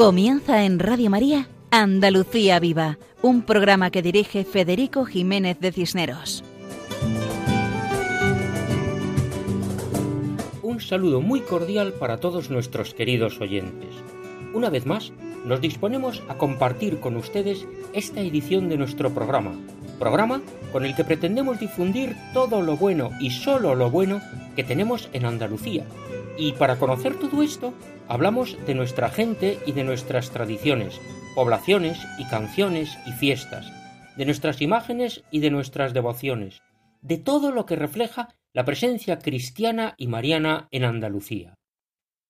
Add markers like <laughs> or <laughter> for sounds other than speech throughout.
Comienza en Radio María Andalucía Viva, un programa que dirige Federico Jiménez de Cisneros. Un saludo muy cordial para todos nuestros queridos oyentes. Una vez más, nos disponemos a compartir con ustedes esta edición de nuestro programa, programa con el que pretendemos difundir todo lo bueno y solo lo bueno que tenemos en Andalucía. Y para conocer todo esto, Hablamos de nuestra gente y de nuestras tradiciones, poblaciones y canciones y fiestas, de nuestras imágenes y de nuestras devociones, de todo lo que refleja la presencia cristiana y mariana en Andalucía.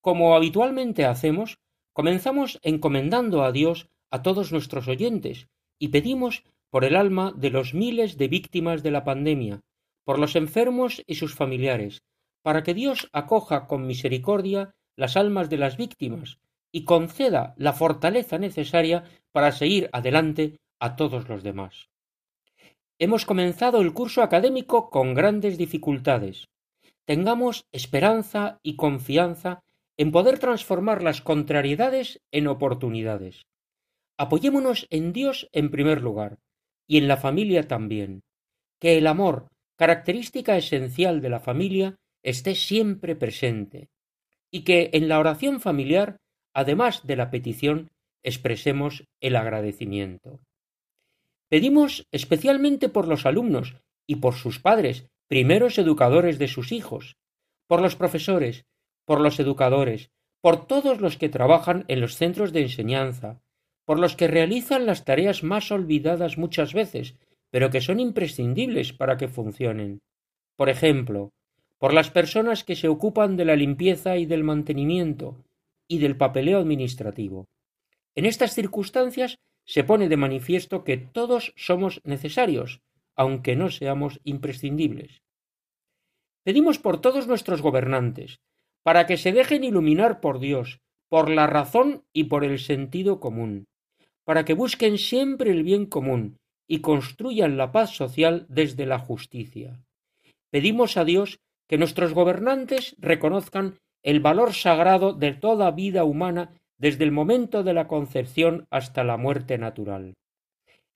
Como habitualmente hacemos, comenzamos encomendando a Dios a todos nuestros oyentes y pedimos por el alma de los miles de víctimas de la pandemia, por los enfermos y sus familiares, para que Dios acoja con misericordia las almas de las víctimas y conceda la fortaleza necesaria para seguir adelante a todos los demás. Hemos comenzado el curso académico con grandes dificultades. Tengamos esperanza y confianza en poder transformar las contrariedades en oportunidades. Apoyémonos en Dios en primer lugar y en la familia también. Que el amor, característica esencial de la familia, esté siempre presente y que en la oración familiar, además de la petición, expresemos el agradecimiento. Pedimos especialmente por los alumnos y por sus padres, primeros educadores de sus hijos, por los profesores, por los educadores, por todos los que trabajan en los centros de enseñanza, por los que realizan las tareas más olvidadas muchas veces, pero que son imprescindibles para que funcionen. Por ejemplo, por las personas que se ocupan de la limpieza y del mantenimiento y del papeleo administrativo. En estas circunstancias se pone de manifiesto que todos somos necesarios, aunque no seamos imprescindibles. Pedimos por todos nuestros gobernantes, para que se dejen iluminar por Dios, por la razón y por el sentido común, para que busquen siempre el bien común y construyan la paz social desde la justicia. Pedimos a Dios que nuestros gobernantes reconozcan el valor sagrado de toda vida humana desde el momento de la concepción hasta la muerte natural.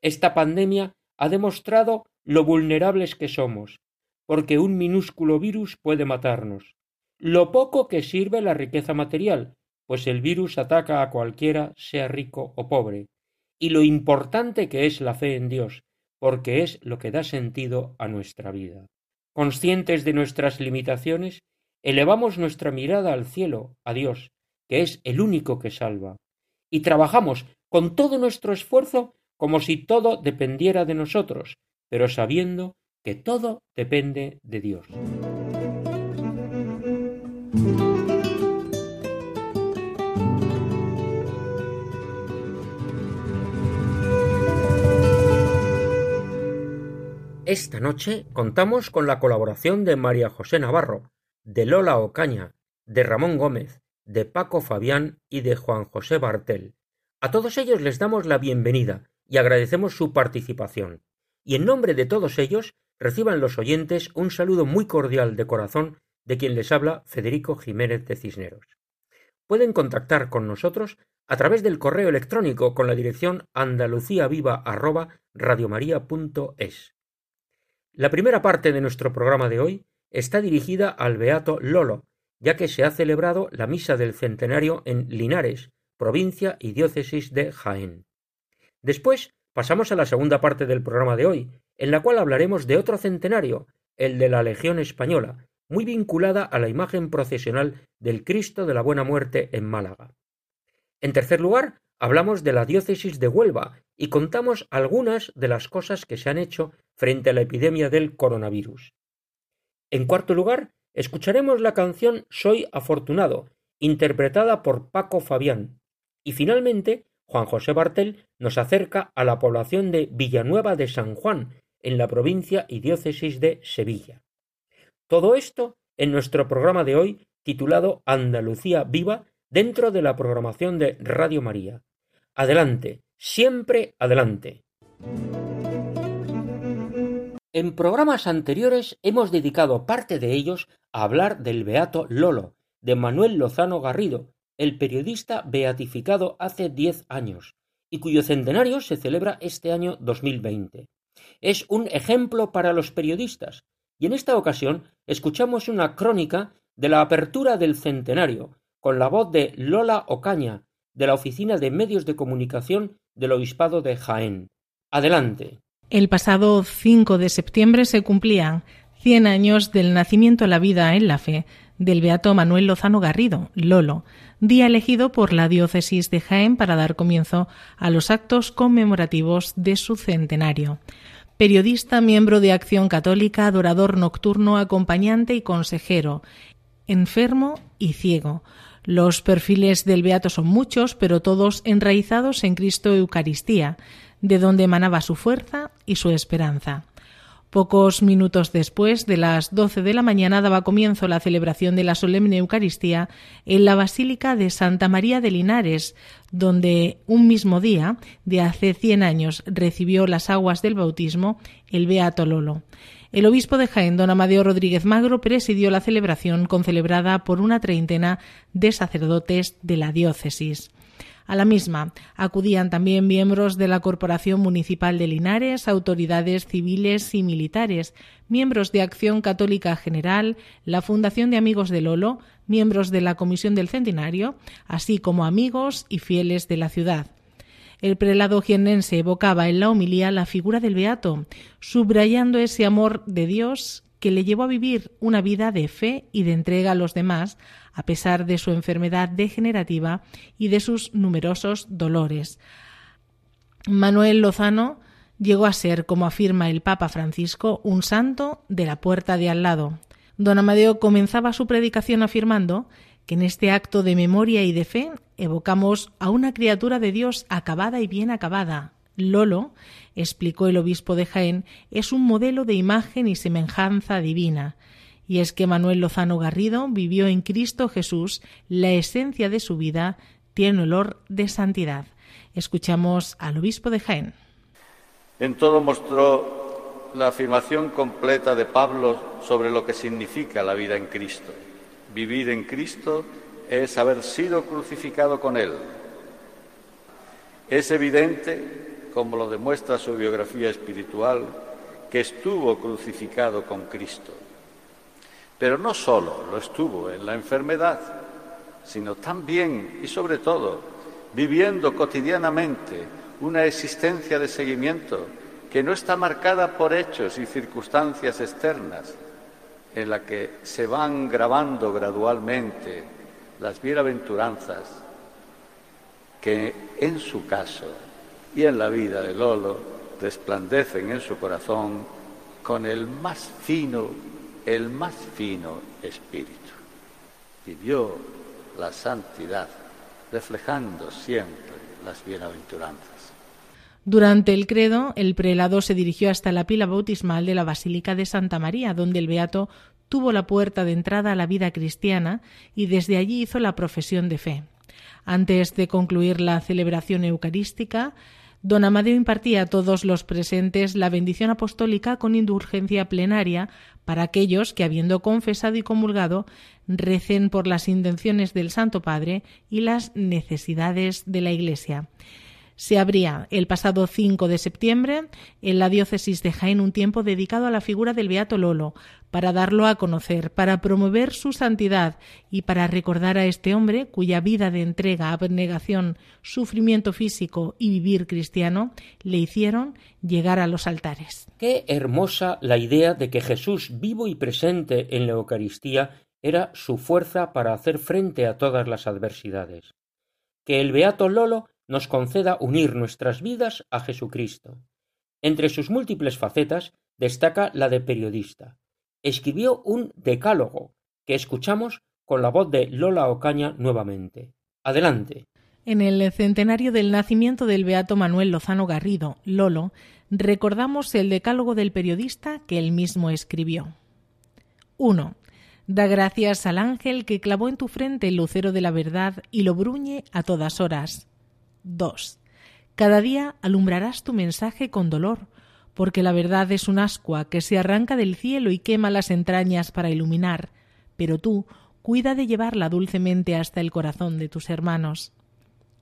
Esta pandemia ha demostrado lo vulnerables que somos, porque un minúsculo virus puede matarnos. Lo poco que sirve la riqueza material, pues el virus ataca a cualquiera, sea rico o pobre, y lo importante que es la fe en Dios, porque es lo que da sentido a nuestra vida. Conscientes de nuestras limitaciones, elevamos nuestra mirada al cielo, a Dios, que es el único que salva, y trabajamos con todo nuestro esfuerzo como si todo dependiera de nosotros, pero sabiendo que todo depende de Dios. Esta noche contamos con la colaboración de María José Navarro, de Lola Ocaña, de Ramón Gómez, de Paco Fabián y de Juan José Bartel. A todos ellos les damos la bienvenida y agradecemos su participación. Y en nombre de todos ellos reciban los oyentes un saludo muy cordial de corazón de quien les habla Federico Jiménez de Cisneros. Pueden contactar con nosotros a través del correo electrónico con la dirección andaluciaviva@radiomaria.es. La primera parte de nuestro programa de hoy está dirigida al Beato Lolo, ya que se ha celebrado la misa del centenario en Linares, provincia y diócesis de Jaén. Después pasamos a la segunda parte del programa de hoy, en la cual hablaremos de otro centenario, el de la Legión Española, muy vinculada a la imagen procesional del Cristo de la Buena Muerte en Málaga. En tercer lugar, hablamos de la diócesis de Huelva y contamos algunas de las cosas que se han hecho frente a la epidemia del coronavirus. En cuarto lugar, escucharemos la canción Soy afortunado, interpretada por Paco Fabián. Y finalmente, Juan José Bartel nos acerca a la población de Villanueva de San Juan, en la provincia y diócesis de Sevilla. Todo esto en nuestro programa de hoy titulado Andalucía Viva dentro de la programación de Radio María. Adelante, siempre adelante. En programas anteriores hemos dedicado parte de ellos a hablar del Beato Lolo, de Manuel Lozano Garrido, el periodista beatificado hace diez años y cuyo centenario se celebra este año 2020. Es un ejemplo para los periodistas y en esta ocasión escuchamos una crónica de la apertura del centenario con la voz de Lola Ocaña de la Oficina de Medios de Comunicación del Obispado de Jaén. Adelante. El pasado 5 de septiembre se cumplían 100 años del nacimiento a la vida en la fe del beato Manuel Lozano Garrido, Lolo, día elegido por la diócesis de Jaén para dar comienzo a los actos conmemorativos de su centenario. Periodista, miembro de Acción Católica, adorador nocturno, acompañante y consejero, enfermo y ciego. Los perfiles del beato son muchos, pero todos enraizados en Cristo Eucaristía, de donde emanaba su fuerza y su esperanza. Pocos minutos después de las doce de la mañana daba comienzo la celebración de la solemne Eucaristía en la Basílica de Santa María de Linares, donde un mismo día, de hace cien años, recibió las aguas del bautismo el Beato Lolo. El obispo de Jaén, don Amadeo Rodríguez Magro, presidió la celebración concelebrada por una treintena de sacerdotes de la diócesis. A la misma acudían también miembros de la Corporación Municipal de Linares, autoridades civiles y militares, miembros de Acción Católica General, la Fundación de Amigos de Lolo, miembros de la Comisión del Centenario, así como amigos y fieles de la ciudad. El prelado jiennense evocaba en la homilía la figura del Beato, subrayando ese amor de Dios que le llevó a vivir una vida de fe y de entrega a los demás, a pesar de su enfermedad degenerativa y de sus numerosos dolores. Manuel Lozano llegó a ser, como afirma el Papa Francisco, un santo de la puerta de al lado. Don Amadeo comenzaba su predicación afirmando que en este acto de memoria y de fe evocamos a una criatura de Dios acabada y bien acabada. Lolo, explicó el obispo de Jaén, es un modelo de imagen y semejanza divina. Y es que Manuel Lozano Garrido vivió en Cristo Jesús, la esencia de su vida tiene olor de santidad. Escuchamos al obispo de Jaén. En todo mostró la afirmación completa de Pablo sobre lo que significa la vida en Cristo. Vivir en Cristo es haber sido crucificado con Él. Es evidente, como lo demuestra su biografía espiritual, que estuvo crucificado con Cristo. Pero no solo lo estuvo en la enfermedad, sino también y sobre todo viviendo cotidianamente una existencia de seguimiento que no está marcada por hechos y circunstancias externas, en la que se van grabando gradualmente las bienaventuranzas que en su caso y en la vida de Lolo resplandecen en su corazón con el más fino, el más fino espíritu. Vivió la santidad reflejando siempre las bienaventuranzas. Durante el credo, el prelado se dirigió hasta la pila bautismal de la Basílica de Santa María, donde el beato tuvo la puerta de entrada a la vida cristiana y desde allí hizo la profesión de fe. Antes de concluir la celebración eucarística, don Amadeo impartía a todos los presentes la bendición apostólica con indulgencia plenaria para aquellos que, habiendo confesado y comulgado, recen por las intenciones del Santo Padre y las necesidades de la Iglesia se abría el pasado 5 de septiembre en la diócesis de Jaén un tiempo dedicado a la figura del Beato Lolo, para darlo a conocer, para promover su santidad y para recordar a este hombre cuya vida de entrega, abnegación, sufrimiento físico y vivir cristiano le hicieron llegar a los altares. Qué hermosa la idea de que Jesús vivo y presente en la Eucaristía era su fuerza para hacer frente a todas las adversidades. Que el Beato Lolo nos conceda unir nuestras vidas a Jesucristo. Entre sus múltiples facetas destaca la de periodista. Escribió un decálogo que escuchamos con la voz de Lola Ocaña nuevamente. Adelante. En el centenario del nacimiento del beato Manuel Lozano Garrido, Lolo, recordamos el decálogo del periodista que él mismo escribió. 1. Da gracias al ángel que clavó en tu frente el lucero de la verdad y lo bruñe a todas horas. 2. Cada día alumbrarás tu mensaje con dolor, porque la verdad es un ascua que se arranca del cielo y quema las entrañas para iluminar, pero tú, cuida de llevarla dulcemente hasta el corazón de tus hermanos.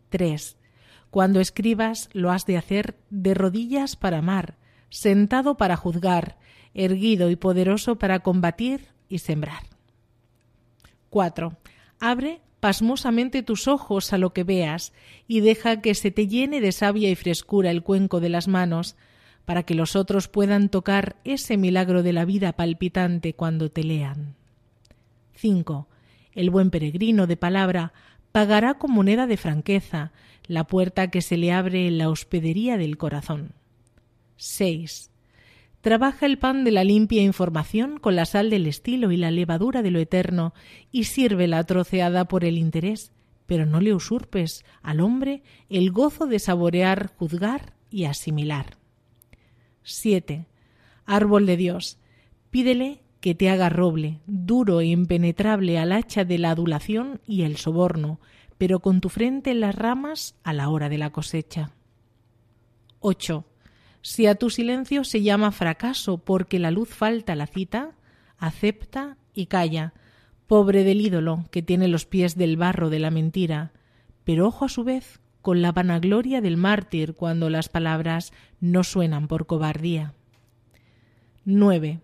3. Cuando escribas, lo has de hacer de rodillas para amar, sentado para juzgar, erguido y poderoso para combatir y sembrar. 4. Abre pasmosamente tus ojos a lo que veas y deja que se te llene de savia y frescura el cuenco de las manos, para que los otros puedan tocar ese milagro de la vida palpitante cuando te lean. 5. El buen peregrino de palabra pagará con moneda de franqueza la puerta que se le abre en la hospedería del corazón. 6. Trabaja el pan de la limpia información con la sal del estilo y la levadura de lo eterno, y sirve la troceada por el interés, pero no le usurpes al hombre el gozo de saborear, juzgar y asimilar. 7. Árbol de Dios, pídele que te haga roble, duro e impenetrable al hacha de la adulación y el soborno, pero con tu frente en las ramas a la hora de la cosecha. 8. Si a tu silencio se llama fracaso porque la luz falta la cita, acepta y calla, pobre del ídolo que tiene los pies del barro de la mentira, pero ojo a su vez con la vanagloria del mártir cuando las palabras no suenan por cobardía. 9.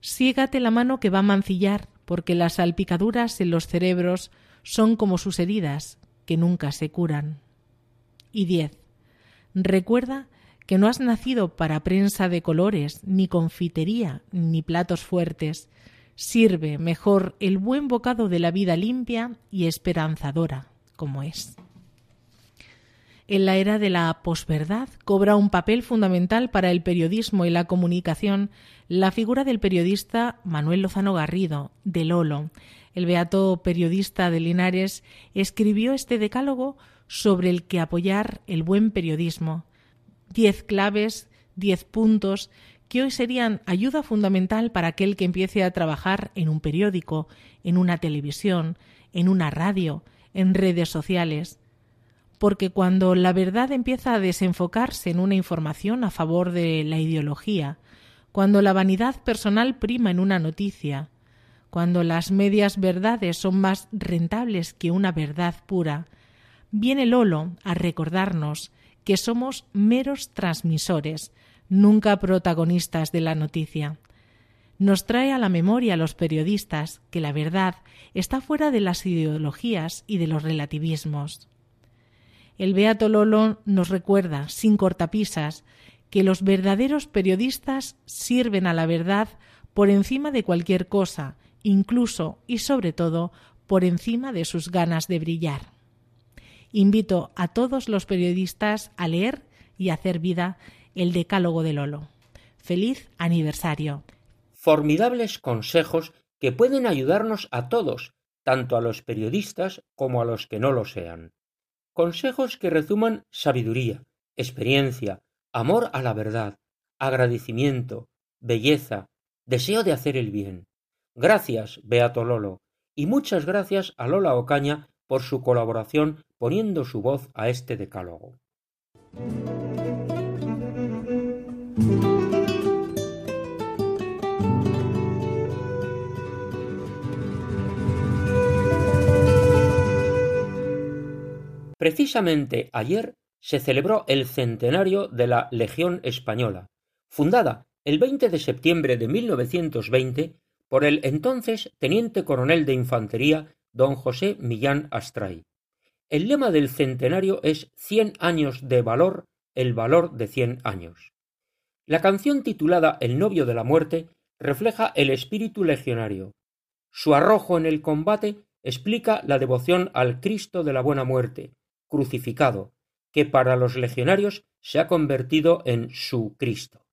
Siégate la mano que va a mancillar, porque las salpicaduras en los cerebros son como sus heridas, que nunca se curan. Y 10. Recuerda que no has nacido para prensa de colores, ni confitería, ni platos fuertes. Sirve mejor el buen bocado de la vida limpia y esperanzadora, como es en la era de la posverdad cobra un papel fundamental para el periodismo y la comunicación la figura del periodista Manuel Lozano Garrido, de Lolo. El beato periodista de Linares escribió este decálogo sobre el que apoyar el buen periodismo. Diez claves, diez puntos que hoy serían ayuda fundamental para aquel que empiece a trabajar en un periódico, en una televisión, en una radio, en redes sociales. Porque cuando la verdad empieza a desenfocarse en una información a favor de la ideología, cuando la vanidad personal prima en una noticia, cuando las medias verdades son más rentables que una verdad pura, viene Lolo a recordarnos que somos meros transmisores, nunca protagonistas de la noticia. Nos trae a la memoria los periodistas que la verdad está fuera de las ideologías y de los relativismos. El Beato Lolo nos recuerda, sin cortapisas, que los verdaderos periodistas sirven a la verdad por encima de cualquier cosa, incluso y sobre todo por encima de sus ganas de brillar. Invito a todos los periodistas a leer y hacer vida el Decálogo de Lolo. Feliz aniversario. Formidables consejos que pueden ayudarnos a todos, tanto a los periodistas como a los que no lo sean. Consejos que rezuman sabiduría, experiencia, amor a la verdad, agradecimiento, belleza, deseo de hacer el bien. Gracias, Beato Lolo, y muchas gracias a Lola Ocaña por su colaboración poniendo su voz a este decálogo. Precisamente ayer se celebró el centenario de la Legión Española, fundada el 20 de septiembre de 1920 por el entonces teniente coronel de infantería don José Millán Astray. El lema del centenario es Cien años de valor, el valor de cien años. La canción titulada El novio de la muerte refleja el espíritu legionario. Su arrojo en el combate explica la devoción al Cristo de la buena muerte, crucificado, que para los legionarios se ha convertido en su Cristo.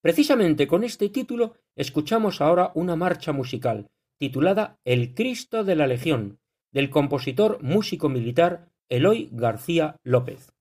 Precisamente con este título escuchamos ahora una marcha musical titulada El Cristo de la Legión, del compositor músico militar Eloy García López.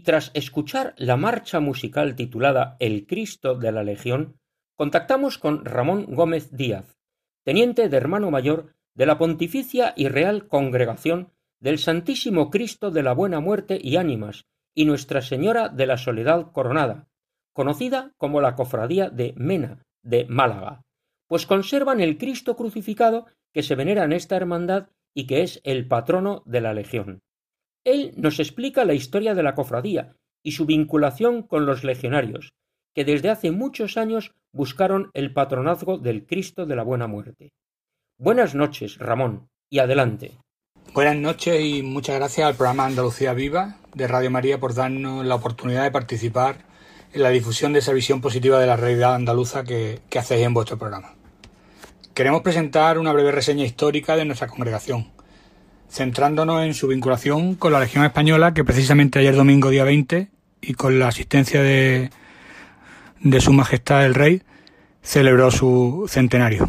Y tras escuchar la marcha musical titulada El Cristo de la Legión, contactamos con Ramón Gómez Díaz, teniente de hermano mayor de la Pontificia y Real Congregación del Santísimo Cristo de la Buena Muerte y Ánimas y Nuestra Señora de la Soledad Coronada, conocida como la Cofradía de Mena de Málaga, pues conservan el Cristo crucificado que se venera en esta hermandad y que es el patrono de la Legión. Él nos explica la historia de la cofradía y su vinculación con los legionarios, que desde hace muchos años buscaron el patronazgo del Cristo de la Buena Muerte. Buenas noches, Ramón, y adelante. Buenas noches y muchas gracias al programa Andalucía Viva de Radio María por darnos la oportunidad de participar en la difusión de esa visión positiva de la realidad andaluza que, que hacéis en vuestro programa. Queremos presentar una breve reseña histórica de nuestra congregación, centrándonos en su vinculación con la Legión Española que precisamente ayer domingo día 20 y con la asistencia de, de Su Majestad el Rey celebró su centenario,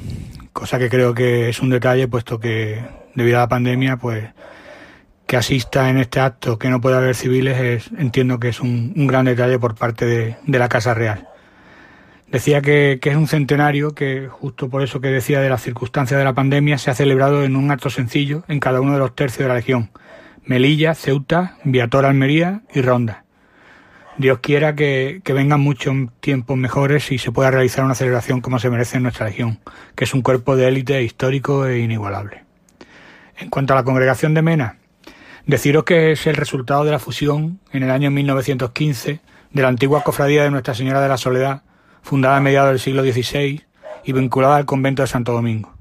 cosa que creo que es un detalle puesto que debido a la pandemia pues que asista en este acto que no puede haber civiles es, entiendo que es un, gran detalle por parte de, de la Casa Real. Decía que, es un centenario que, justo por eso que decía de las circunstancias de la pandemia, se ha celebrado en un acto sencillo en cada uno de los tercios de la región. Melilla, Ceuta, Viator, Almería y Ronda. Dios quiera que, que, vengan muchos tiempos mejores y se pueda realizar una celebración como se merece en nuestra región, que es un cuerpo de élite histórico e inigualable. En cuanto a la congregación de Mena, deciros que es el resultado de la fusión en el año 1915 de la antigua cofradía de Nuestra Señora de la Soledad fundada a mediados del siglo XVI y vinculada al convento de Santo Domingo.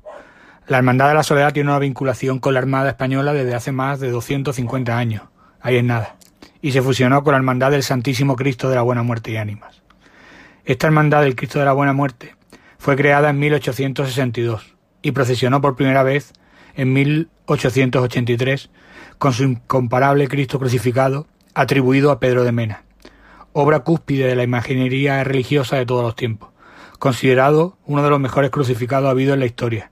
La Hermandad de la Soledad tiene una vinculación con la Armada Española desde hace más de 250 años, ahí es nada, y se fusionó con la Hermandad del Santísimo Cristo de la Buena Muerte y Ánimas. Esta Hermandad del Cristo de la Buena Muerte fue creada en 1862 y procesionó por primera vez en 1883 con su incomparable Cristo crucificado atribuido a Pedro de Mena obra cúspide de la imaginería religiosa de todos los tiempos, considerado uno de los mejores crucificados habido en la historia,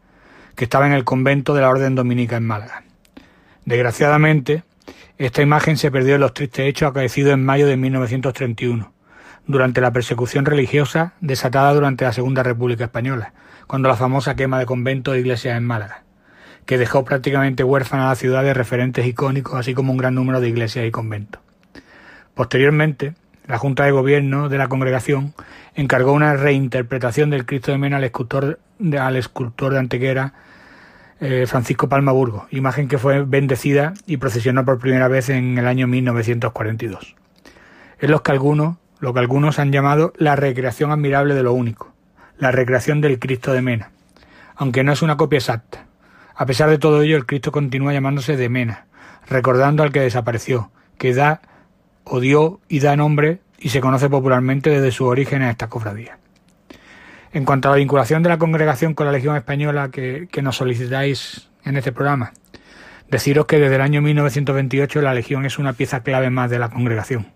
que estaba en el convento de la Orden Dominica en Málaga. Desgraciadamente, esta imagen se perdió en los tristes hechos acaecidos en mayo de 1931, durante la persecución religiosa desatada durante la Segunda República Española, cuando la famosa quema de conventos e iglesias en Málaga, que dejó prácticamente huérfana a la ciudad de referentes icónicos, así como un gran número de iglesias y conventos. Posteriormente, la Junta de Gobierno de la congregación encargó una reinterpretación del Cristo de Mena al escultor de, al escultor de Antequera, eh, Francisco Palma Burgo, imagen que fue bendecida y procesionó por primera vez en el año 1942. Es lo que algunos, lo que algunos han llamado la recreación admirable de lo único, la recreación del Cristo de Mena, aunque no es una copia exacta. A pesar de todo ello, el Cristo continúa llamándose de Mena, recordando al que desapareció, que da o y da nombre y se conoce popularmente desde su origen a esta cofradía. En cuanto a la vinculación de la congregación con la Legión Española que, que nos solicitáis en este programa, deciros que desde el año 1928 la Legión es una pieza clave más de la congregación.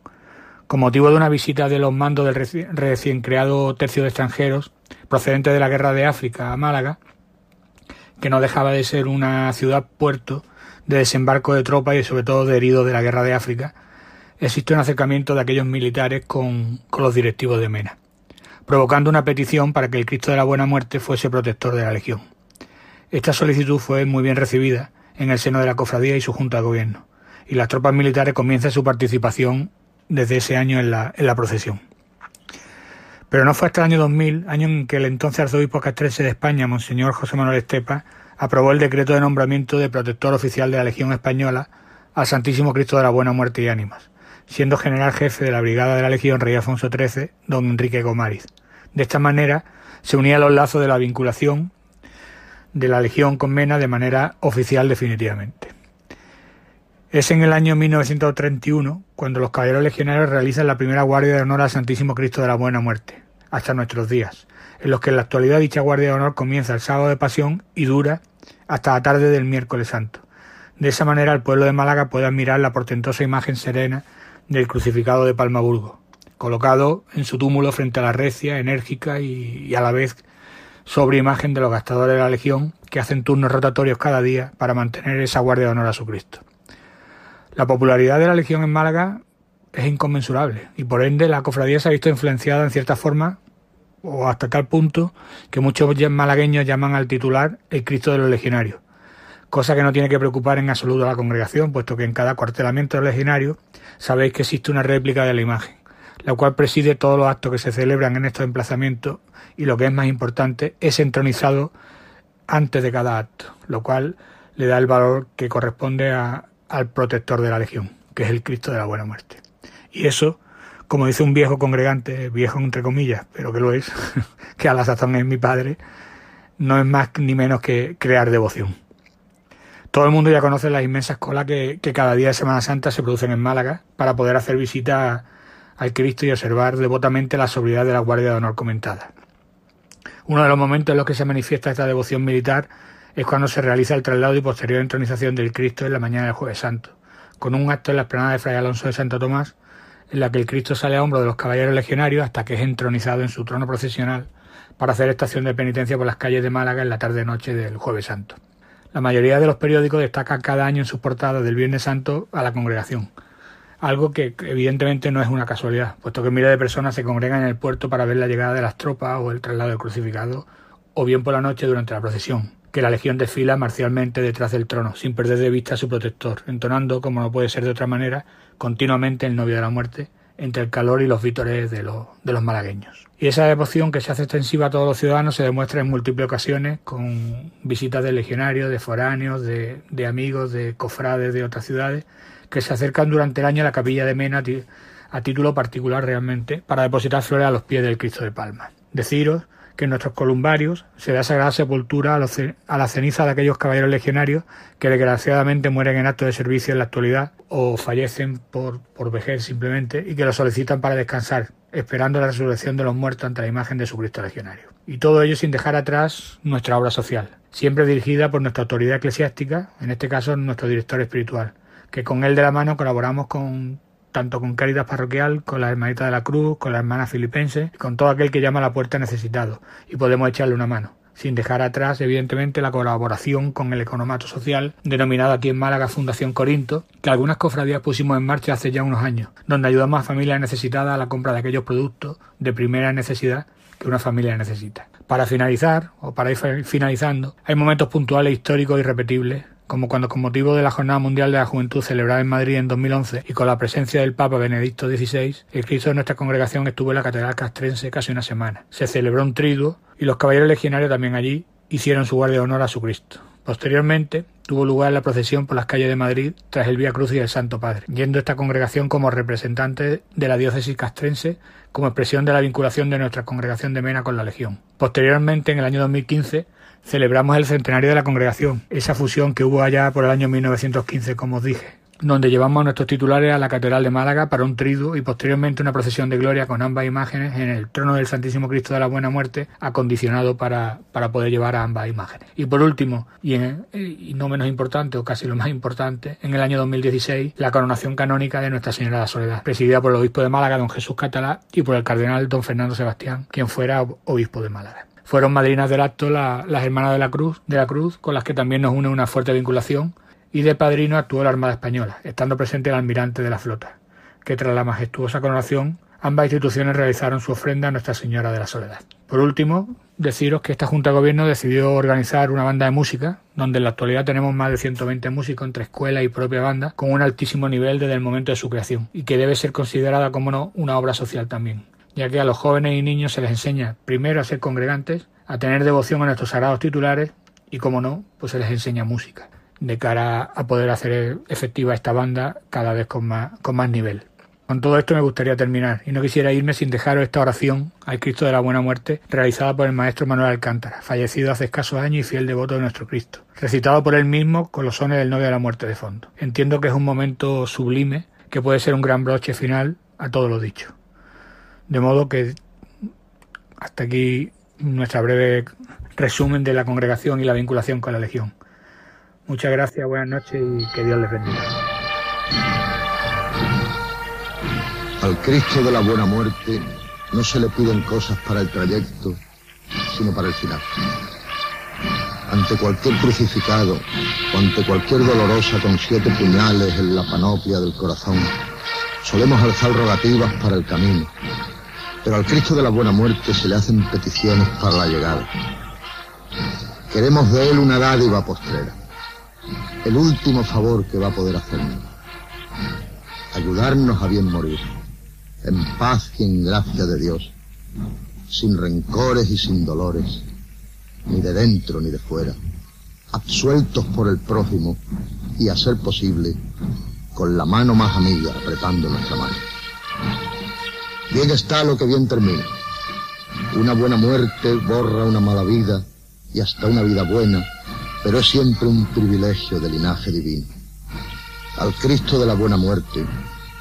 Con motivo de una visita de los mandos del recién creado tercio de extranjeros procedente de la guerra de África a Málaga, que no dejaba de ser una ciudad puerto de desembarco de tropas y sobre todo de heridos de la guerra de África, existe un acercamiento de aquellos militares con, los directivos de Mena, provocando una petición para que el Cristo de la Buena Muerte fuese protector de la Legión. Esta solicitud fue muy bien recibida en el seno de la cofradía y su junta de gobierno, y las tropas militares comienzan su participación desde ese año en la, en la procesión. Pero no fue hasta el año 2000, año en que el entonces arzobispo castrense de España, Monseñor José Manuel Estepa, aprobó el decreto de nombramiento de protector oficial de la Legión Española al Santísimo Cristo de la Buena Muerte y Ánimas, siendo general jefe de la Brigada de la Legión Rey Alfonso XIII, don Enrique Gomariz. De esta manera se unía los lazos de la vinculación de la Legión con Mena de manera oficial definitivamente. Es en el año 1931 cuando los caballeros legionarios realizan la primera guardia de honor al Santísimo Cristo de la Buena Muerte, hasta nuestros días, en los que en la actualidad dicha guardia de honor comienza el sábado de pasión y dura hasta la tarde del miércoles santo. De esa manera el pueblo de Málaga puede admirar la portentosa imagen serena del crucificado de Palmaburgo, colocado en su túmulo frente a la recia, enérgica y, a la vez sobre imagen de los gastadores de la Legión que hacen turnos rotatorios cada día para mantener esa guardia de honor a su Cristo. La popularidad de la Legión en Málaga es inconmensurable y por ende la cofradía se ha visto influenciada en cierta forma o hasta tal punto que muchos malagueños llaman al titular el Cristo de los Legionarios, cosa que no tiene que preocupar en absoluto a la congregación, puesto que en cada cuartelamiento de legionarios sabéis que existe una réplica de la imagen, la cual preside todos los actos que se celebran en estos emplazamientos y lo que es más importante, es entronizado antes de cada acto, lo cual le da el valor que corresponde al protector de la legión, que es el Cristo de la Buena Muerte. Y eso como dice un viejo congregante, viejo entre comillas, pero que lo es, <laughs> que a la sazón es mi padre, no es más ni menos que crear devoción. Todo el mundo ya conoce las inmensas colas que, cada día de Semana Santa se producen en Málaga para poder hacer visita al Cristo y observar devotamente la sobriedad de la Guardia de Honor comentada. Uno de los momentos en los que se manifiesta esta devoción militar es cuando se realiza el traslado y posterior entronización del Cristo en la mañana del Jueves Santo, con un acto en la esplanada de Fray Alonso de Santo Tomás en la que el Cristo sale a hombro de los caballeros legionarios hasta que es entronizado en su trono procesional para hacer estación de penitencia por las calles de Málaga en la tarde-noche del Jueves Santo. La mayoría de los periódicos destacan cada año en sus portadas del Viernes Santo a la congregación, algo que evidentemente no es una casualidad, puesto que miles de personas se congregan en el puerto para ver la llegada de las tropas o el traslado del crucificado, o bien por la noche durante la procesión, que la legión desfila marcialmente detrás del trono, sin perder de vista a su protector, entonando, como no puede ser de otra manera, continuamente el novio de la muerte, entre el calor y los vítores de, de los malagueños. Y esa devoción que se hace extensiva a todos los ciudadanos se demuestra en múltiples ocasiones con visitas de legionarios, de foráneos, de, amigos, de cofrades de otras ciudades, que se acercan durante el año a la capilla de Mena a título particular realmente para depositar flores a los pies del Cristo de Palma. Deciros que en nuestros columbarios se da sagrada sepultura a, la ceniza de aquellos caballeros legionarios que desgraciadamente mueren en acto de servicio en la actualidad o fallecen por, por vejez simplemente y que lo solicitan para descansar, esperando la resurrección de los muertos ante la imagen de su Cristo legionario. Y todo ello sin dejar atrás nuestra obra social, siempre dirigida por nuestra autoridad eclesiástica, en este caso nuestro director espiritual, que con él de la mano colaboramos con tanto con Cáritas Parroquial, con la Hermanita de la Cruz, con la Hermana Filipense, con todo aquel que llama a la puerta necesitado, y podemos echarle una mano sin dejar atrás, evidentemente, la colaboración con el economato social, denominado aquí en Málaga Fundación Corinto, que algunas cofradías pusimos en marcha hace ya unos años, donde ayudamos a familias necesitadas a la compra de aquellos productos de primera necesidad que una familia necesita. Para finalizar, o para ir finalizando, hay momentos puntuales, históricos y repetibles como cuando con motivo de la Jornada Mundial de la Juventud celebrada en Madrid en 2011 y con la presencia del Papa Benedicto XVI, el Cristo de nuestra congregación estuvo en la Catedral Castrense casi una semana. Se celebró un triduo y los caballeros legionarios también allí hicieron su guardia de honor a su Cristo. Posteriormente, tuvo lugar la procesión por las calles de Madrid tras el Vía Cruz y el Santo Padre, yendo esta congregación como representante de la diócesis castrense como expresión de la vinculación de nuestra congregación de Mena con la Legión. Posteriormente, en el año 2015, celebramos el centenario de la congregación, esa fusión que hubo allá por el año 1915, como os dije, donde llevamos a nuestros titulares a la Catedral de Málaga para un triduo y posteriormente una procesión de gloria con ambas imágenes en el trono del Santísimo Cristo de la Buena Muerte, acondicionado para, para poder llevar a ambas imágenes. Y por último, y, y no menos importante, o casi lo más importante, en el año 2016, la coronación canónica de Nuestra Señora de la Soledad, presidida por el obispo de Málaga, don Jesús Catalá, y por el cardenal don Fernando Sebastián, quien fuera obispo de Málaga. Fueron madrinas del acto las hermanas de la Cruz, de la Cruz, con las que también nos une una fuerte vinculación, y de padrino actuó la Armada Española, estando presente el almirante de la flota, que tras la majestuosa coronación ambas instituciones realizaron su ofrenda a Nuestra Señora de la Soledad. Por último, deciros que esta Junta de Gobierno decidió organizar una banda de música, donde en la actualidad tenemos más de 120 músicos entre escuela y propia banda, con un altísimo nivel desde el momento de su creación, y que debe ser considerada, como no, una obra social también ya que a los jóvenes y niños se les enseña primero a ser congregantes, a tener devoción a nuestros sagrados titulares y, como no, pues se les enseña música, de cara a poder hacer efectiva esta banda cada vez con más, con más nivel. Con todo esto me gustaría terminar y no quisiera irme sin dejaros esta oración al Cristo de la Buena Muerte realizada por el maestro Manuel Alcántara, fallecido hace escasos años y fiel devoto de nuestro Cristo, recitado por él mismo con los sones del novio de la muerte de fondo. Entiendo que es un momento sublime que puede ser un gran broche final a todo lo dicho. De modo que hasta aquí nuestra breve resumen de la congregación y la vinculación con la Legión. Muchas gracias, buenas noches y que Dios les bendiga. Al Cristo de la Buena Muerte no se le piden cosas para el trayecto, sino para el final. Ante cualquier crucificado o ante cualquier dolorosa con siete puñales en la panoplia del corazón, Solemos alzar rogativas para el camino, pero al Cristo de la Buena Muerte se le hacen peticiones para la llegada. Queremos de Él una dádiva postrera, el último favor que va a poder hacernos, ayudarnos a bien morir, en paz y en gracia de Dios, sin rencores y sin dolores, ni de dentro ni de fuera, absueltos por el prójimo y a ser posible, con la mano más amiga apretando nuestra mano. Bien está lo que bien termina. Una buena muerte borra una mala vida y hasta una vida buena, pero es siempre un privilegio de linaje divino. Al Cristo de la buena muerte,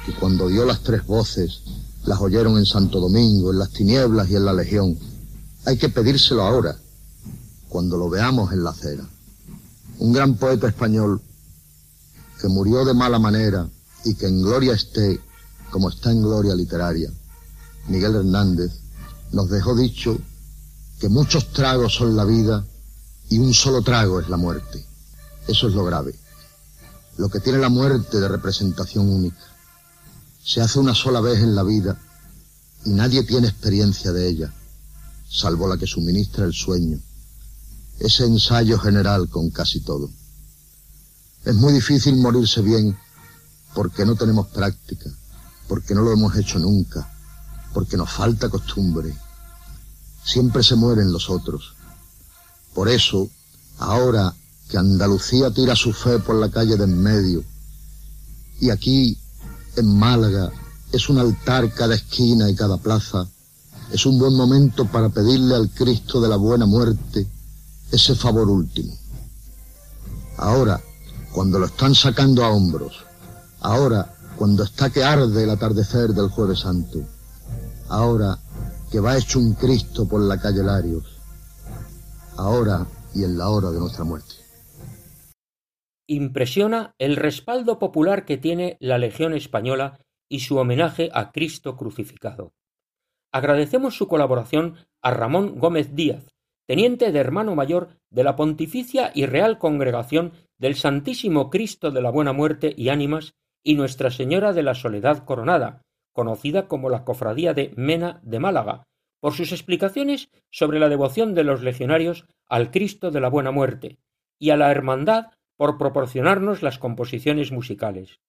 que cuando dio las tres voces, las oyeron en Santo Domingo, en las tinieblas y en la Legión, hay que pedírselo ahora, cuando lo veamos en la acera. Un gran poeta español que murió de mala manera y que en gloria esté como está en gloria literaria, Miguel Hernández, nos dejó dicho que muchos tragos son la vida y un solo trago es la muerte. Eso es lo grave. Lo que tiene la muerte de representación única. Se hace una sola vez en la vida y nadie tiene experiencia de ella, salvo la que suministra el sueño. Ese ensayo general con casi todo. Es muy difícil morirse bien porque no tenemos práctica, porque no lo hemos hecho nunca, porque nos falta costumbre. Siempre se mueren los otros. Por eso, ahora que Andalucía tira su fe por la calle de en medio, y aquí, en Málaga, es un altar cada esquina y cada plaza, es un buen momento para pedirle al Cristo de la buena muerte ese favor último. Ahora, cuando lo están sacando a hombros, ahora, cuando está que arde el atardecer del jueves santo, ahora que va hecho un Cristo por la calle Larios, ahora y en la hora de nuestra muerte. Impresiona el respaldo popular que tiene la Legión Española y su homenaje a Cristo crucificado. Agradecemos su colaboración a Ramón Gómez Díaz, teniente de hermano mayor de la Pontificia y Real Congregación del Santísimo Cristo de la Buena Muerte y Ánimas y Nuestra Señora de la Soledad Coronada, conocida como la Cofradía de Mena de Málaga, por sus explicaciones sobre la devoción de los legionarios al Cristo de la Buena Muerte, y a la Hermandad por proporcionarnos las composiciones musicales.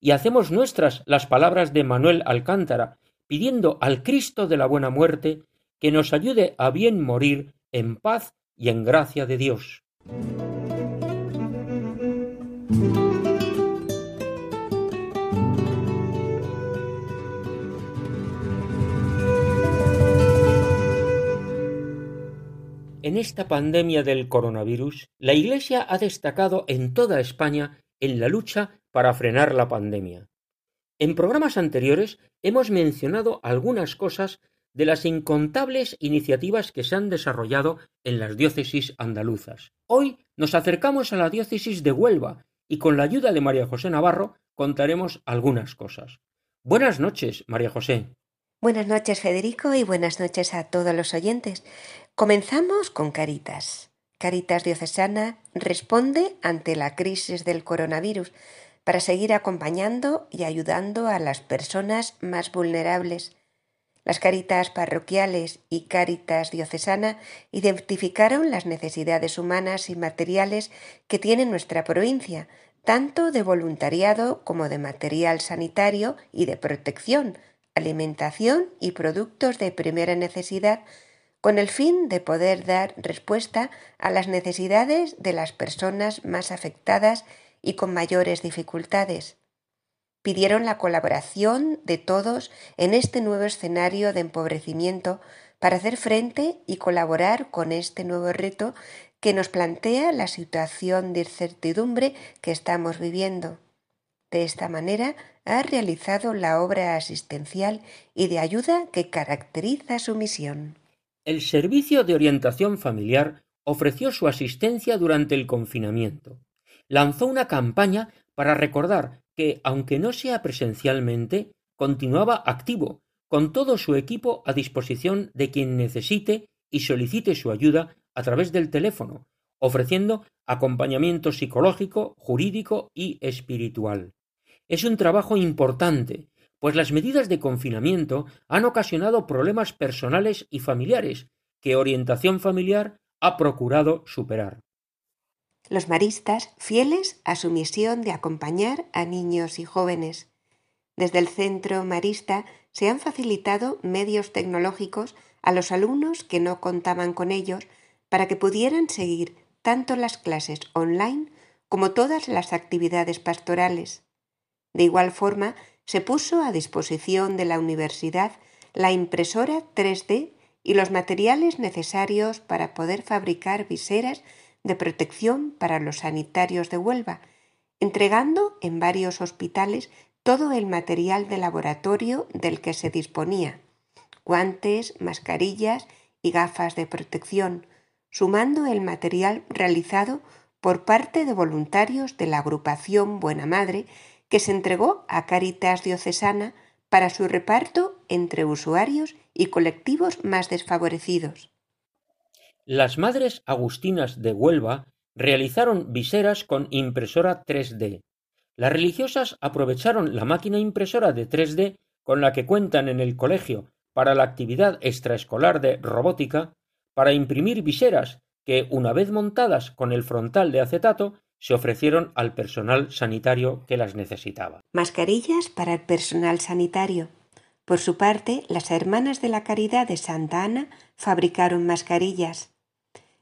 Y hacemos nuestras las palabras de Manuel Alcántara, pidiendo al Cristo de la Buena Muerte que nos ayude a bien morir en paz y en gracia de Dios. En esta pandemia del coronavirus, la Iglesia ha destacado en toda España en la lucha para frenar la pandemia. En programas anteriores hemos mencionado algunas cosas de las incontables iniciativas que se han desarrollado en las diócesis andaluzas. Hoy nos acercamos a la diócesis de Huelva y con la ayuda de María José Navarro contaremos algunas cosas. Buenas noches, María José. Buenas noches, Federico, y buenas noches a todos los oyentes. Comenzamos con Caritas. Caritas Diocesana responde ante la crisis del coronavirus para seguir acompañando y ayudando a las personas más vulnerables. Las Caritas parroquiales y Caritas Diocesana identificaron las necesidades humanas y materiales que tiene nuestra provincia, tanto de voluntariado como de material sanitario y de protección, alimentación y productos de primera necesidad con el fin de poder dar respuesta a las necesidades de las personas más afectadas y con mayores dificultades. Pidieron la colaboración de todos en este nuevo escenario de empobrecimiento para hacer frente y colaborar con este nuevo reto que nos plantea la situación de incertidumbre que estamos viviendo. De esta manera ha realizado la obra asistencial y de ayuda que caracteriza su misión. El Servicio de Orientación Familiar ofreció su asistencia durante el confinamiento. Lanzó una campaña para recordar que, aunque no sea presencialmente, continuaba activo, con todo su equipo a disposición de quien necesite y solicite su ayuda a través del teléfono, ofreciendo acompañamiento psicológico, jurídico y espiritual. Es un trabajo importante, pues las medidas de confinamiento han ocasionado problemas personales y familiares que orientación familiar ha procurado superar. Los maristas, fieles a su misión de acompañar a niños y jóvenes. Desde el centro marista se han facilitado medios tecnológicos a los alumnos que no contaban con ellos para que pudieran seguir tanto las clases online como todas las actividades pastorales. De igual forma, se puso a disposición de la universidad la impresora 3D y los materiales necesarios para poder fabricar viseras de protección para los sanitarios de Huelva, entregando en varios hospitales todo el material de laboratorio del que se disponía, guantes, mascarillas y gafas de protección, sumando el material realizado por parte de voluntarios de la agrupación Buena Madre que se entregó a Caritas Diocesana para su reparto entre usuarios y colectivos más desfavorecidos. Las Madres Agustinas de Huelva realizaron viseras con impresora 3D. Las religiosas aprovecharon la máquina impresora de 3D con la que cuentan en el colegio para la actividad extraescolar de robótica para imprimir viseras que, una vez montadas con el frontal de acetato, se ofrecieron al personal sanitario que las necesitaba. Mascarillas para el personal sanitario. Por su parte, las hermanas de la Caridad de Santa Ana fabricaron mascarillas.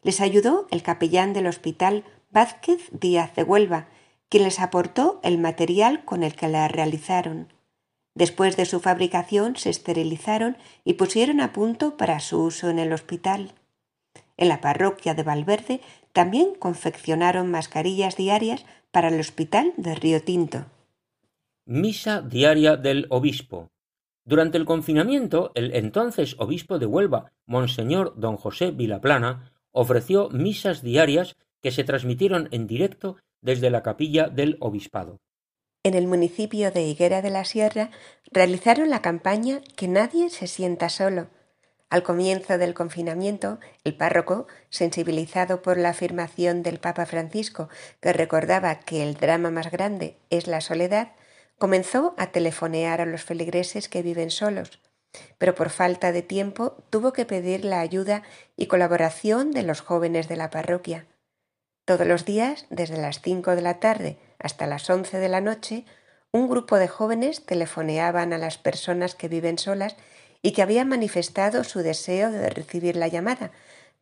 Les ayudó el capellán del hospital Vázquez Díaz de Huelva, quien les aportó el material con el que las realizaron. Después de su fabricación se esterilizaron y pusieron a punto para su uso en el hospital. En la parroquia de Valverde también confeccionaron mascarillas diarias para el hospital de Río Tinto. Misa diaria del obispo. Durante el confinamiento, el entonces obispo de Huelva, Monseñor don José Vilaplana, ofreció misas diarias que se transmitieron en directo desde la capilla del obispado. En el municipio de Higuera de la Sierra realizaron la campaña Que nadie se sienta solo, al comienzo del confinamiento, el párroco, sensibilizado por la afirmación del Papa Francisco, que recordaba que el drama más grande es la soledad, comenzó a telefonear a los feligreses que viven solos, pero por falta de tiempo tuvo que pedir la ayuda y colaboración de los jóvenes de la parroquia. Todos los días, desde las cinco de la tarde hasta las once de la noche, un grupo de jóvenes telefoneaban a las personas que viven solas y que había manifestado su deseo de recibir la llamada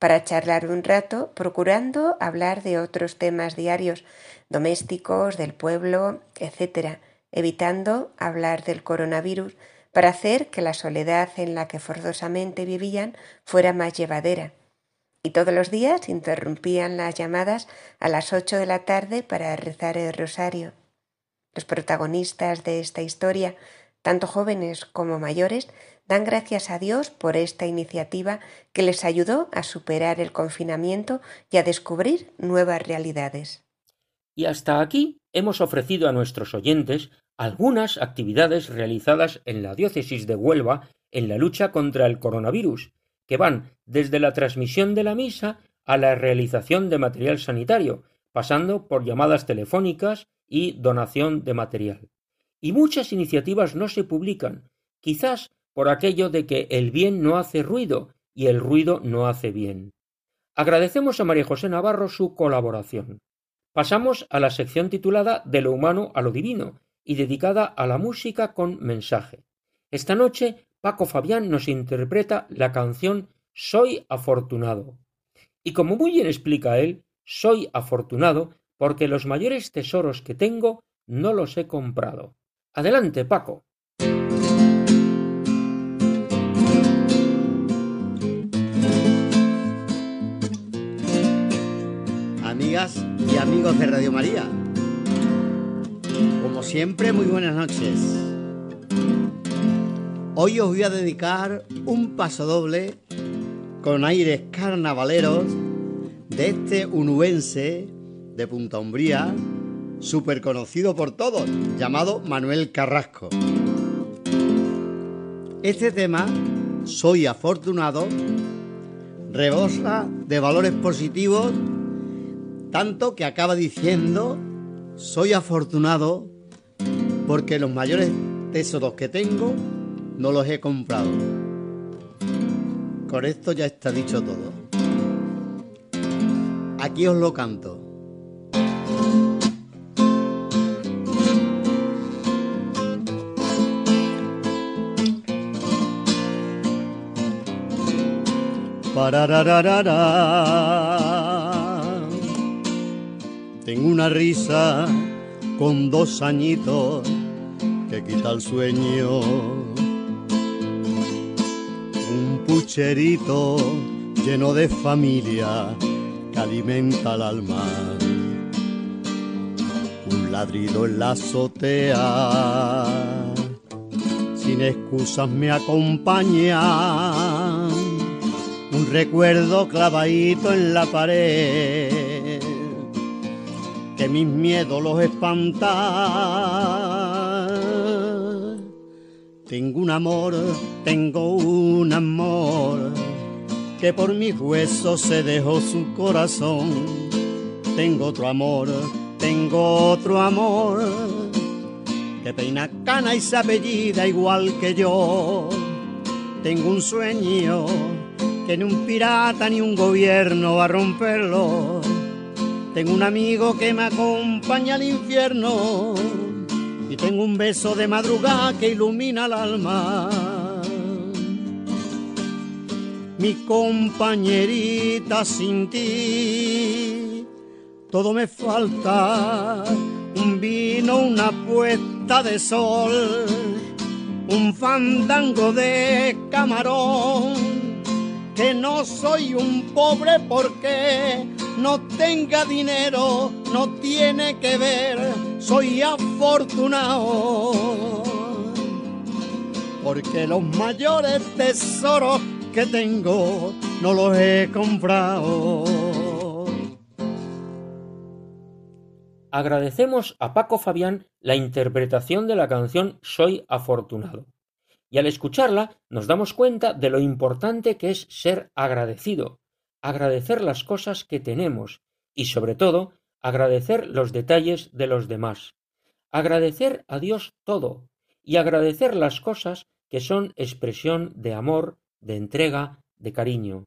para charlar un rato, procurando hablar de otros temas diarios, domésticos, del pueblo, etc., evitando hablar del coronavirus para hacer que la soledad en la que forzosamente vivían fuera más llevadera. Y todos los días interrumpían las llamadas a las ocho de la tarde para rezar el rosario. Los protagonistas de esta historia, tanto jóvenes como mayores, dan gracias a Dios por esta iniciativa que les ayudó a superar el confinamiento y a descubrir nuevas realidades. Y hasta aquí hemos ofrecido a nuestros oyentes algunas actividades realizadas en la diócesis de Huelva en la lucha contra el coronavirus, que van desde la transmisión de la misa a la realización de material sanitario, pasando por llamadas telefónicas y donación de material. Y muchas iniciativas no se publican, quizás por aquello de que el bien no hace ruido y el ruido no hace bien. Agradecemos a María José Navarro su colaboración. Pasamos a la sección titulada De lo humano a lo divino y dedicada a la música con mensaje. Esta noche Paco Fabián nos interpreta la canción Soy afortunado. Y como muy bien explica él, soy afortunado porque los mayores tesoros que tengo no los he comprado. Adelante, Paco. Y amigos de Radio María. Como siempre, muy buenas noches. Hoy os voy a dedicar un paso doble con aires carnavaleros de este unubense de Punta Umbría, súper conocido por todos, llamado Manuel Carrasco. Este tema, Soy afortunado, rebosa de valores positivos tanto que acaba diciendo, soy afortunado porque los mayores tesoros que tengo no los he comprado. Con esto ya está dicho todo. Aquí os lo canto. Tengo una risa con dos añitos que quita el sueño. Un pucherito lleno de familia que alimenta el alma. Un ladrido en la azotea, sin excusas me acompaña. Un recuerdo clavadito en la pared, que mis miedos los espanta tengo un amor, tengo un amor, que por mis huesos se dejó su corazón. Tengo otro amor, tengo otro amor, que peina cana y se apellida igual que yo. Tengo un sueño, que ni un pirata ni un gobierno va a romperlo. Tengo un amigo que me acompaña al infierno y tengo un beso de madrugada que ilumina el alma. Mi compañerita sin ti, todo me falta, un vino, una puesta de sol, un fandango de camarón, que no soy un pobre porque no tenga dinero, no tiene que ver, soy afortunado. Porque los mayores tesoros que tengo no los he comprado. Agradecemos a Paco Fabián la interpretación de la canción Soy afortunado. Y al escucharla nos damos cuenta de lo importante que es ser agradecido, agradecer las cosas que tenemos y sobre todo agradecer los detalles de los demás, agradecer a Dios todo y agradecer las cosas que son expresión de amor, de entrega, de cariño.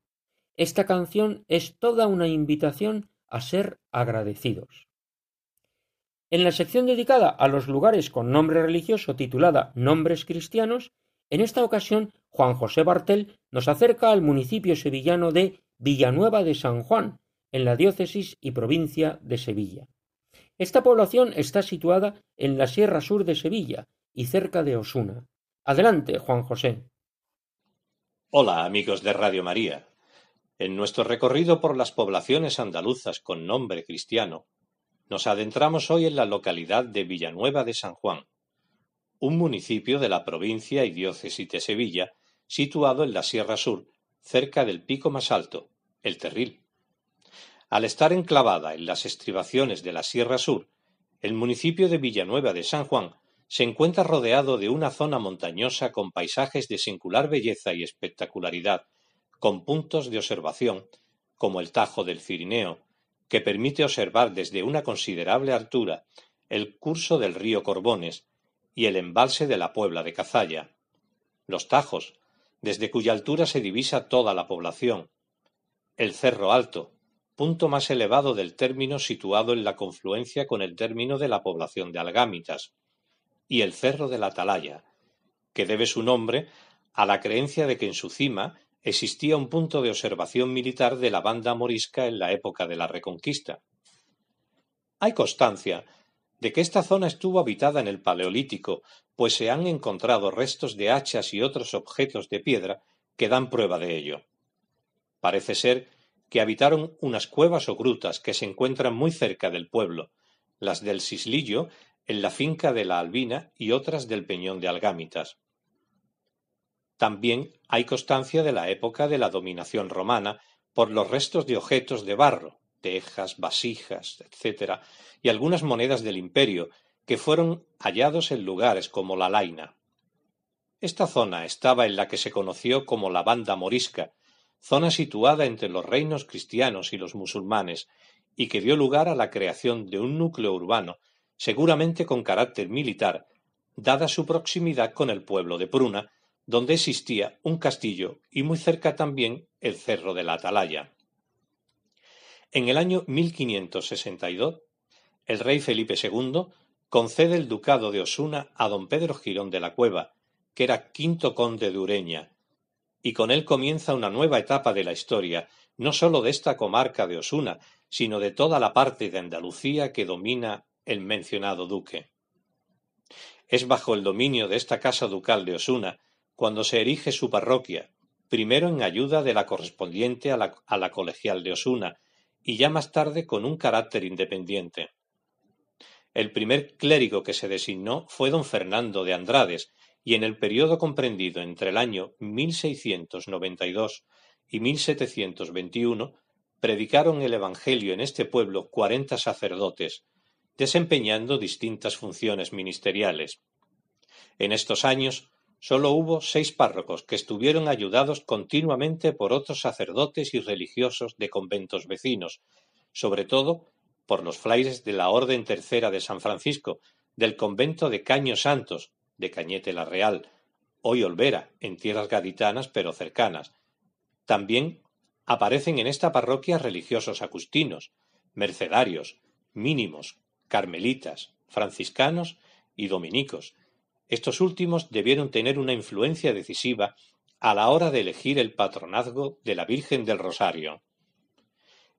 Esta canción es toda una invitación a ser agradecidos. En la sección dedicada a los lugares con nombre religioso titulada Nombres cristianos, en esta ocasión Juan José Bartel nos acerca al municipio sevillano de Villanueva de San Juan, en la diócesis y provincia de Sevilla. Esta población está situada en la Sierra Sur de Sevilla y cerca de Osuna. Adelante, Juan José. Hola, amigos de Radio María. En nuestro recorrido por las poblaciones andaluzas con nombre cristiano, nos adentramos hoy en la localidad de Villanueva de San Juan, un municipio de la provincia y diócesis de Sevilla, situado en la Sierra Sur, cerca del pico más alto, el Terril. Al estar enclavada en las estribaciones de la Sierra Sur, el municipio de Villanueva de San Juan se encuentra rodeado de una zona montañosa con paisajes de singular belleza y espectacularidad, con puntos de observación, como el Tajo del Cirineo, que permite observar desde una considerable altura el curso del río Corbones y el embalse de la Puebla de Cazalla. Los Tajos, desde cuya altura se divisa toda la población, el Cerro Alto, punto más elevado del término situado en la confluencia con el término de la población de Algámitas, y el Cerro de la Atalaya, que debe su nombre a la creencia de que en su cima existía un punto de observación militar de la banda morisca en la época de la Reconquista. Hay constancia de que esta zona estuvo habitada en el Paleolítico, pues se han encontrado restos de hachas y otros objetos de piedra que dan prueba de ello. Parece ser que habitaron unas cuevas o grutas que se encuentran muy cerca del pueblo, las del Sislillo, en la finca de la Albina y otras del Peñón de Algámitas. También hay constancia de la época de la dominación romana por los restos de objetos de barro, tejas, vasijas, etc., y algunas monedas del imperio, que fueron hallados en lugares como la Laina. Esta zona estaba en la que se conoció como la Banda Morisca, zona situada entre los reinos cristianos y los musulmanes, y que dio lugar a la creación de un núcleo urbano, seguramente con carácter militar, dada su proximidad con el pueblo de Pruna, donde existía un castillo y muy cerca también el cerro de la Atalaya. En el año 1562, el rey Felipe II concede el ducado de Osuna a don Pedro Girón de la Cueva, que era quinto conde de Ureña, y con él comienza una nueva etapa de la historia, no sólo de esta comarca de Osuna, sino de toda la parte de Andalucía que domina el mencionado duque. Es bajo el dominio de esta casa ducal de Osuna cuando se erige su parroquia, primero en ayuda de la correspondiente a la, a la colegial de Osuna, y ya más tarde con un carácter independiente. El primer clérigo que se designó fue don Fernando de Andrades, y en el periodo comprendido entre el año 1692 y 1721 predicaron el Evangelio en este pueblo cuarenta sacerdotes, desempeñando distintas funciones ministeriales. En estos años sólo hubo seis párrocos que estuvieron ayudados continuamente por otros sacerdotes y religiosos de conventos vecinos, sobre todo por los frailes de la Orden Tercera de San Francisco, del convento de Caños Santos, de Cañete la Real, hoy Olvera, en tierras gaditanas pero cercanas. También aparecen en esta parroquia religiosos agustinos, mercedarios, mínimos, carmelitas, franciscanos y dominicos. Estos últimos debieron tener una influencia decisiva a la hora de elegir el patronazgo de la Virgen del Rosario.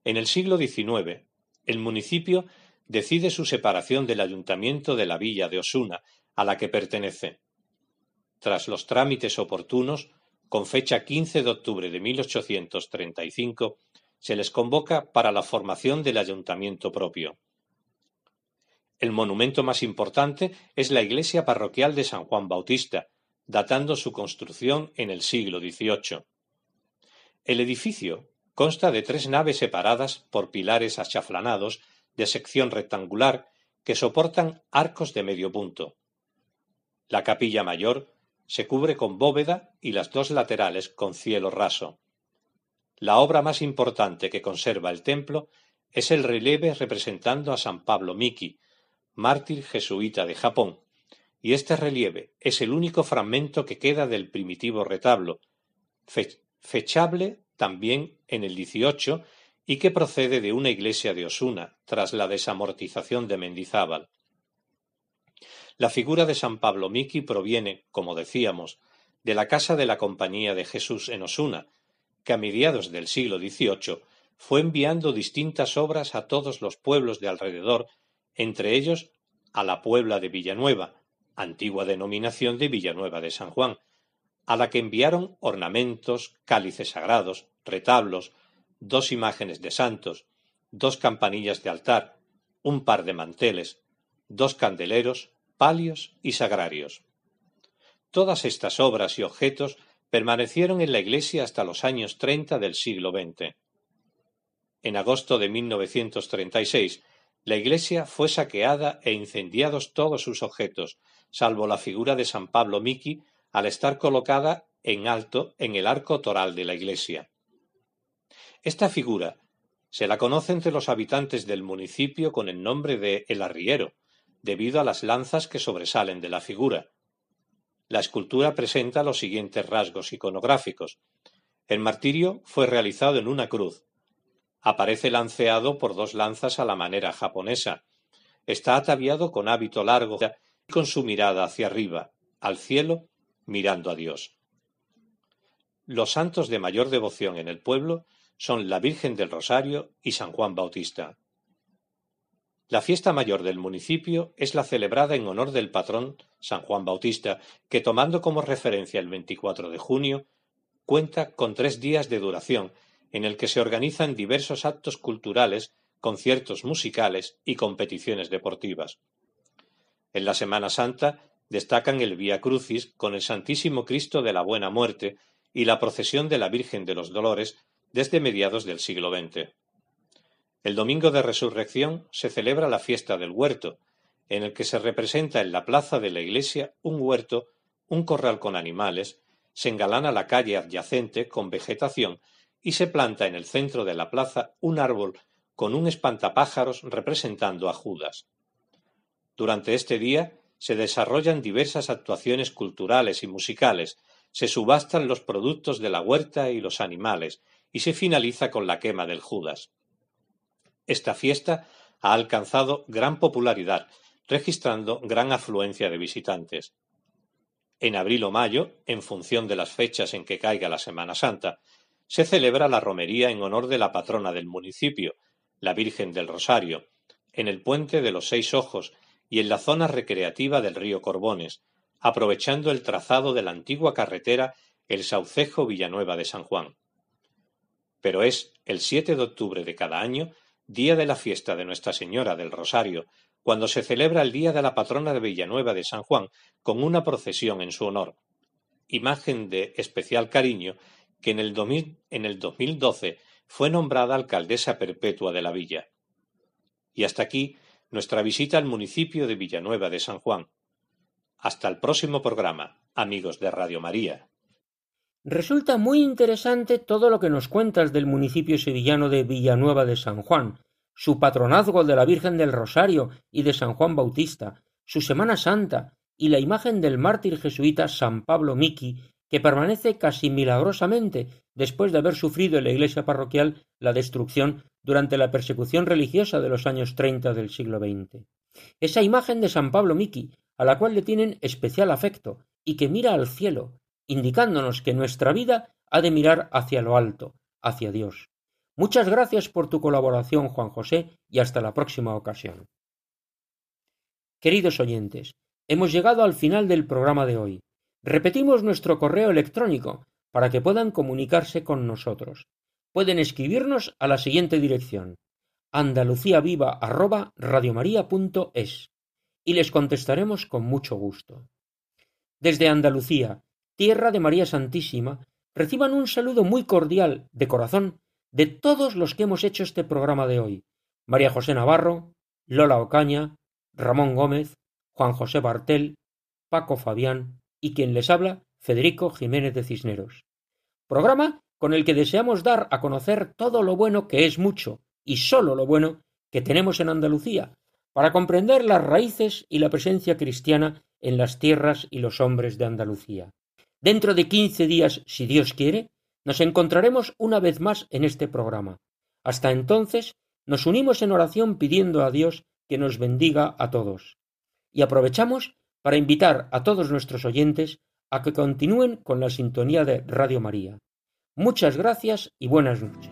En el siglo XIX, el municipio decide su separación del ayuntamiento de la villa de Osuna, a la que pertenece. Tras los trámites oportunos, con fecha 15 de octubre de 1835, se les convoca para la formación del ayuntamiento propio. El monumento más importante es la iglesia parroquial de San Juan Bautista, datando su construcción en el siglo XVIII. El edificio consta de tres naves separadas por pilares achaflanados de sección rectangular que soportan arcos de medio punto. La capilla mayor se cubre con bóveda y las dos laterales con cielo raso. La obra más importante que conserva el templo es el relieve representando a San Pablo Miki, mártir jesuita de Japón, y este relieve es el único fragmento que queda del primitivo retablo, fechable también en el 18 y que procede de una iglesia de Osuna tras la desamortización de Mendizábal. La figura de San Pablo Miki proviene, como decíamos, de la Casa de la Compañía de Jesús en Osuna, que a mediados del siglo XVIII fue enviando distintas obras a todos los pueblos de alrededor, entre ellos a la Puebla de Villanueva, antigua denominación de Villanueva de San Juan, a la que enviaron ornamentos, cálices sagrados, retablos, dos imágenes de santos, dos campanillas de altar, un par de manteles, dos candeleros, palios y sagrarios. Todas estas obras y objetos permanecieron en la iglesia hasta los años treinta del siglo XX. En agosto de 1936, la iglesia fue saqueada e incendiados todos sus objetos, salvo la figura de San Pablo Miki, al estar colocada en alto en el arco toral de la iglesia. Esta figura se la conoce entre los habitantes del municipio con el nombre de El Arriero, debido a las lanzas que sobresalen de la figura. La escultura presenta los siguientes rasgos iconográficos. El martirio fue realizado en una cruz. Aparece lanceado por dos lanzas a la manera japonesa. Está ataviado con hábito largo y con su mirada hacia arriba, al cielo, mirando a Dios. Los santos de mayor devoción en el pueblo son la Virgen del Rosario y San Juan Bautista. La fiesta mayor del municipio es la celebrada en honor del patrón San Juan Bautista, que tomando como referencia el 24 de junio, cuenta con tres días de duración, en el que se organizan diversos actos culturales, conciertos musicales y competiciones deportivas. En la Semana Santa destacan el Vía Crucis con el Santísimo Cristo de la Buena Muerte y la procesión de la Virgen de los Dolores desde mediados del siglo XX. El domingo de resurrección se celebra la fiesta del huerto, en el que se representa en la plaza de la iglesia un huerto, un corral con animales, se engalana la calle adyacente con vegetación y se planta en el centro de la plaza un árbol con un espantapájaros representando a Judas. Durante este día se desarrollan diversas actuaciones culturales y musicales, se subastan los productos de la huerta y los animales, y se finaliza con la quema del Judas. Esta fiesta ha alcanzado gran popularidad, registrando gran afluencia de visitantes. En abril o mayo, en función de las fechas en que caiga la Semana Santa, se celebra la romería en honor de la patrona del municipio, la Virgen del Rosario, en el puente de los Seis Ojos y en la zona recreativa del río Corbones, aprovechando el trazado de la antigua carretera El Saucejo Villanueva de San Juan. Pero es el 7 de octubre de cada año, día de la fiesta de Nuestra Señora del Rosario, cuando se celebra el Día de la Patrona de Villanueva de San Juan con una procesión en su honor, imagen de especial cariño que en el, en el 2012 fue nombrada alcaldesa perpetua de la villa. Y hasta aquí nuestra visita al municipio de Villanueva de San Juan. Hasta el próximo programa, amigos de Radio María. Resulta muy interesante todo lo que nos cuentas del municipio sevillano de Villanueva de San Juan, su patronazgo de la Virgen del Rosario y de San Juan Bautista, su Semana Santa y la imagen del mártir jesuita San Pablo Miki, que permanece casi milagrosamente después de haber sufrido en la iglesia parroquial la destrucción durante la persecución religiosa de los años treinta del siglo XX. Esa imagen de San Pablo Miki, a la cual le tienen especial afecto y que mira al cielo, indicándonos que nuestra vida ha de mirar hacia lo alto, hacia Dios. Muchas gracias por tu colaboración, Juan José, y hasta la próxima ocasión. Queridos oyentes, hemos llegado al final del programa de hoy. Repetimos nuestro correo electrónico para que puedan comunicarse con nosotros. Pueden escribirnos a la siguiente dirección andaluciaviva@radiomaria.es y les contestaremos con mucho gusto. Desde Andalucía, tierra de María Santísima, reciban un saludo muy cordial de corazón de todos los que hemos hecho este programa de hoy. María José Navarro, Lola Ocaña, Ramón Gómez, Juan José Bartel, Paco Fabián y quien les habla, Federico Jiménez de Cisneros. Programa con el que deseamos dar a conocer todo lo bueno que es mucho y sólo lo bueno que tenemos en Andalucía, para comprender las raíces y la presencia cristiana en las tierras y los hombres de Andalucía. Dentro de quince días, si Dios quiere, nos encontraremos una vez más en este programa. Hasta entonces, nos unimos en oración pidiendo a Dios que nos bendiga a todos. Y aprovechamos para invitar a todos nuestros oyentes a que continúen con la sintonía de Radio María. Muchas gracias y buenas noches.